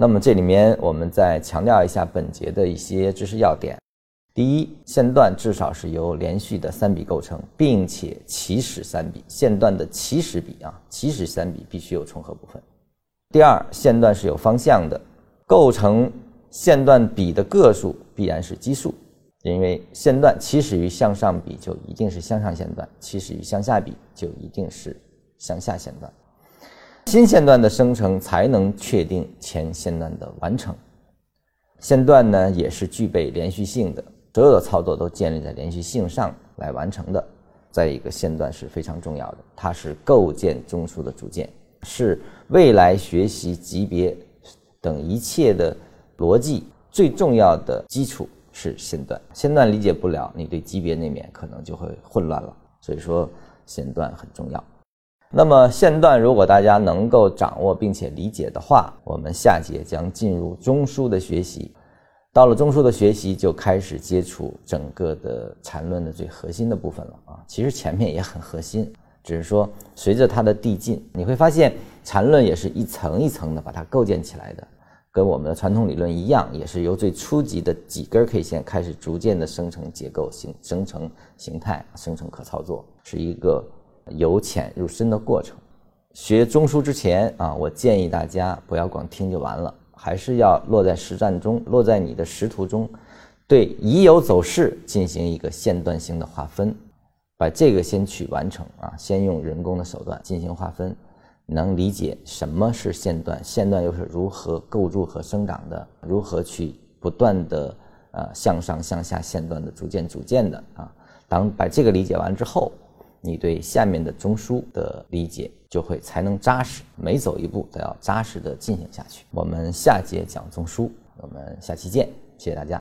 那么这里面我们再强调一下本节的一些知识要点。第一，线段至少是由连续的三笔构成，并且起始三笔，线段的起始笔啊，起始三笔必须有重合部分。第二，线段是有方向的，构成线段笔的个数必然是奇数，因为线段起始于向上笔就一定是向上线段，起始于向下笔就一定是向下线段。新线段的生成才能确定前线段的完成。线段呢也是具备连续性的，所有的操作都建立在连续性上来完成的。再一个，线段是非常重要的，它是构建中枢的组件，是未来学习级别等一切的逻辑最重要的基础是线段。线段理解不了，你对级别那面可能就会混乱了。所以说，线段很重要。那么线段如果大家能够掌握并且理解的话，我们下节将进入中枢的学习。到了中枢的学习，就开始接触整个的缠论的最核心的部分了啊。其实前面也很核心，只是说随着它的递进，你会发现缠论也是一层一层的把它构建起来的，跟我们的传统理论一样，也是由最初级的几根 K 线开始，逐渐的生成结构、形生成形态、生成可操作，是一个。由浅入深的过程，学中枢之前啊，我建议大家不要光听就完了，还是要落在实战中，落在你的识图中，对已有走势进行一个线段性的划分，把这个先去完成啊，先用人工的手段进行划分，能理解什么是线段，线段又是如何构筑和生长的，如何去不断的呃向上向下线段的逐渐组建的啊，当把这个理解完之后。你对下面的中枢的理解就会才能扎实，每走一步都要扎实的进行下去。我们下节讲中枢，我们下期见，谢谢大家。